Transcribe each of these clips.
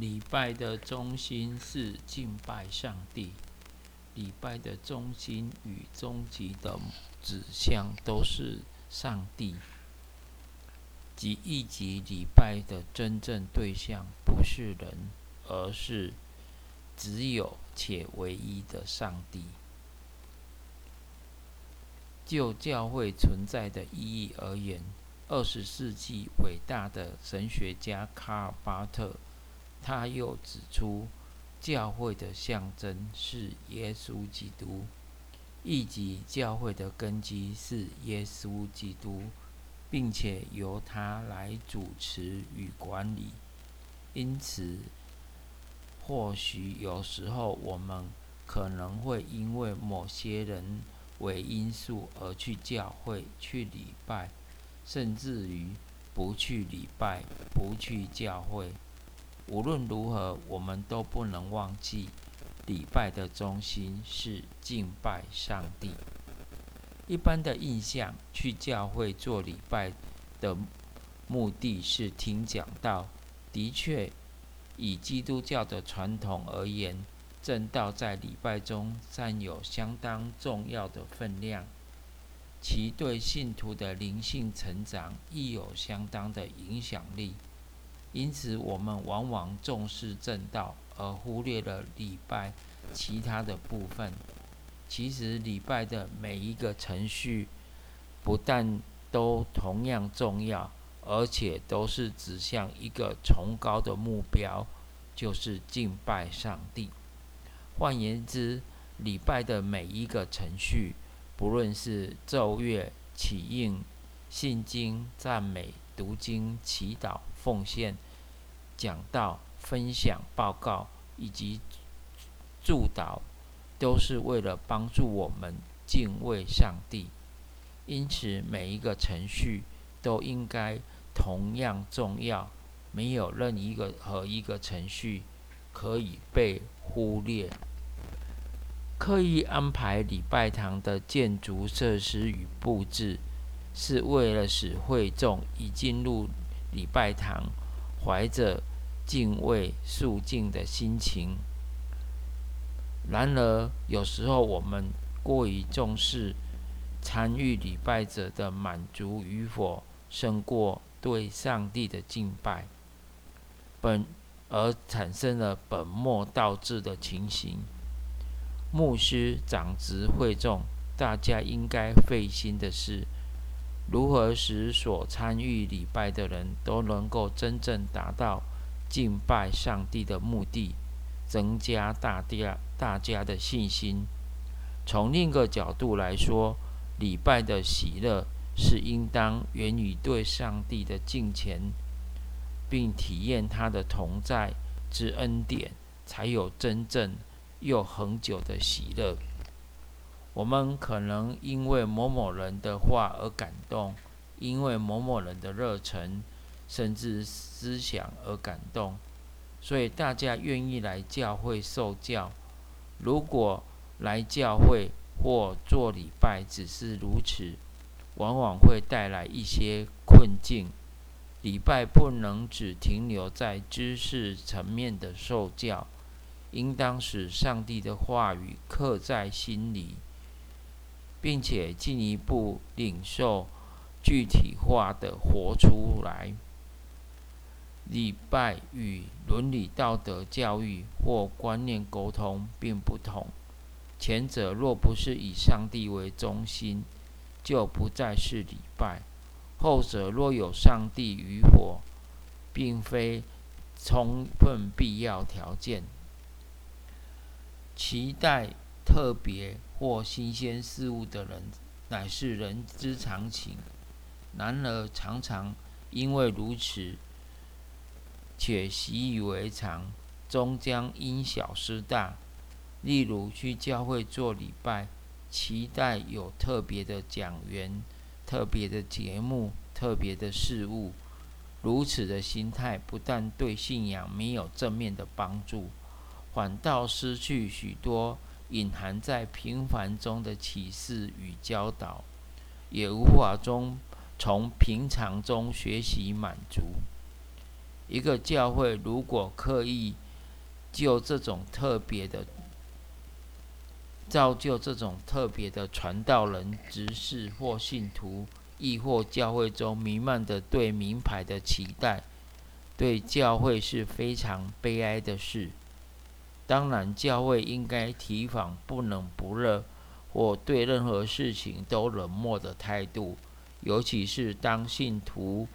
礼拜的中心是敬拜上帝，礼拜的中心与终极的指向都是上帝，即一级礼拜的真正对象不是人，而是只有且唯一的上帝。就教会存在的意义而言，二十世纪伟大的神学家卡尔巴特。他又指出，教会的象征是耶稣基督，以及教会的根基是耶稣基督，并且由他来主持与管理。因此，或许有时候我们可能会因为某些人为因素而去教会去礼拜，甚至于不去礼拜、不去教会。无论如何，我们都不能忘记，礼拜的中心是敬拜上帝。一般的印象，去教会做礼拜的目的是听讲道。的确，以基督教的传统而言，正道在礼拜中占有相当重要的分量，其对信徒的灵性成长亦有相当的影响力。因此，我们往往重视正道，而忽略了礼拜其他的部分。其实，礼拜的每一个程序，不但都同样重要，而且都是指向一个崇高的目标，就是敬拜上帝。换言之，礼拜的每一个程序，不论是奏乐、起应、信经、赞美、读经、祈祷。奉献、讲道、分享、报告以及祝祷，都是为了帮助我们敬畏上帝。因此，每一个程序都应该同样重要，没有任一个和一个程序可以被忽略。刻意安排礼拜堂的建筑设施与布置，是为了使会众已进入。礼拜堂怀着敬畏肃静的心情，然而有时候我们过于重视参与礼拜者的满足与否，胜过对上帝的敬拜，本而产生了本末倒置的情形。牧师、长职、会众，大家应该费心的是。如何使所参与礼拜的人都能够真正达到敬拜上帝的目的，增加大家大家的信心？从另一个角度来说，礼拜的喜乐是应当源于对上帝的敬虔，并体验他的同在之恩典，才有真正又恒久的喜乐。我们可能因为某某人的话而感动，因为某某人的热忱，甚至思想而感动，所以大家愿意来教会受教。如果来教会或做礼拜只是如此，往往会带来一些困境。礼拜不能只停留在知识层面的受教，应当使上帝的话语刻在心里。并且进一步领受具体化的活出来。礼拜与伦理道德教育或观念沟通并不同。前者若不是以上帝为中心，就不再是礼拜；后者若有上帝与否，并非充分必要条件。期待。特别或新鲜事物的人，乃是人之常情。然而，常常因为如此，且习以为常，终将因小失大。例如，去教会做礼拜，期待有特别的讲员、特别的节目、特别的事物。如此的心态，不但对信仰没有正面的帮助，反倒失去许多。隐含在平凡中的启示与教导，也无法中从平常中学习满足。一个教会如果刻意就这种特别的造就这种特别的传道人、执事或信徒，亦或教会中弥漫的对名牌的期待，对教会是非常悲哀的事。当然，教会应该提防不冷不热，或对任何事情都冷漠的态度，尤其是当信徒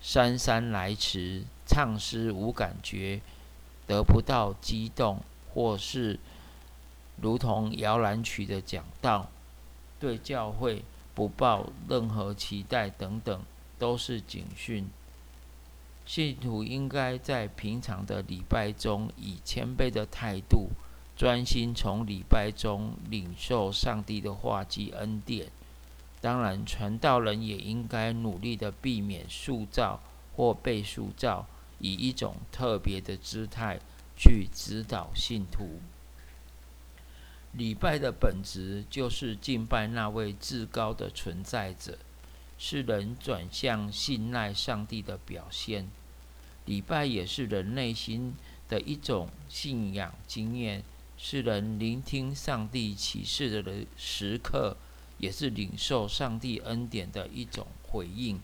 姗姗来迟、唱诗无感觉、得不到激动，或是如同摇篮曲的讲道，对教会不抱任何期待等等，都是警讯。信徒应该在平常的礼拜中，以谦卑的态度，专心从礼拜中领受上帝的话及恩典。当然，传道人也应该努力的避免塑造或被塑造，以一种特别的姿态去指导信徒。礼拜的本质就是敬拜那位至高的存在者，是人转向信赖上帝的表现。礼拜也是人内心的一种信仰经验，是人聆听上帝启示的时刻，也是领受上帝恩典的一种回应。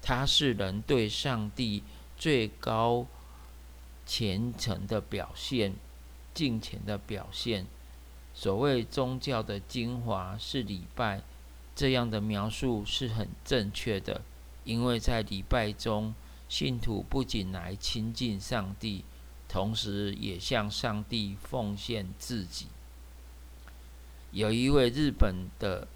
它是人对上帝最高虔诚的表现，敬虔的表现。所谓宗教的精华是礼拜，这样的描述是很正确的，因为在礼拜中。信徒不仅来亲近上帝，同时也向上帝奉献自己。有一位日本的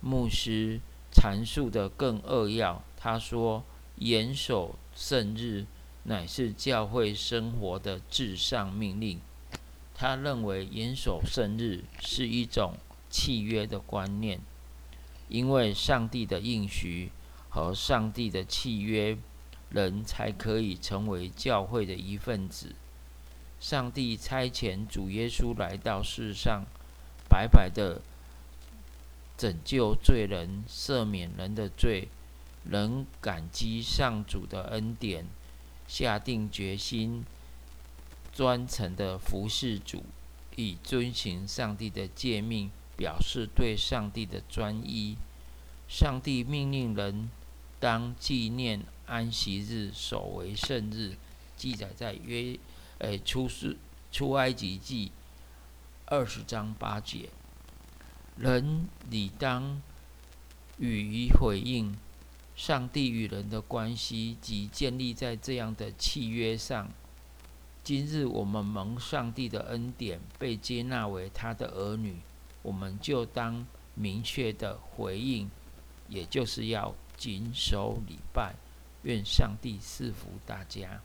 牧师阐述的更扼要，他说：“严守圣日乃是教会生活的至上命令。”他认为严守圣日是一种契约的观念，因为上帝的应许和上帝的契约。人才可以成为教会的一份子。上帝差遣主耶稣来到世上，白白的拯救罪人，赦免人的罪。人感激上主的恩典，下定决心专诚的服侍主，以遵行上帝的诫命，表示对上帝的专一。上帝命令人当纪念。安息日守为圣日，记载在约，诶出世出埃及记二十章八节。人理当予以回应，上帝与人的关系即建立在这样的契约上。今日我们蒙上帝的恩典，被接纳为他的儿女，我们就当明确的回应，也就是要谨守礼拜。愿上帝赐福大家。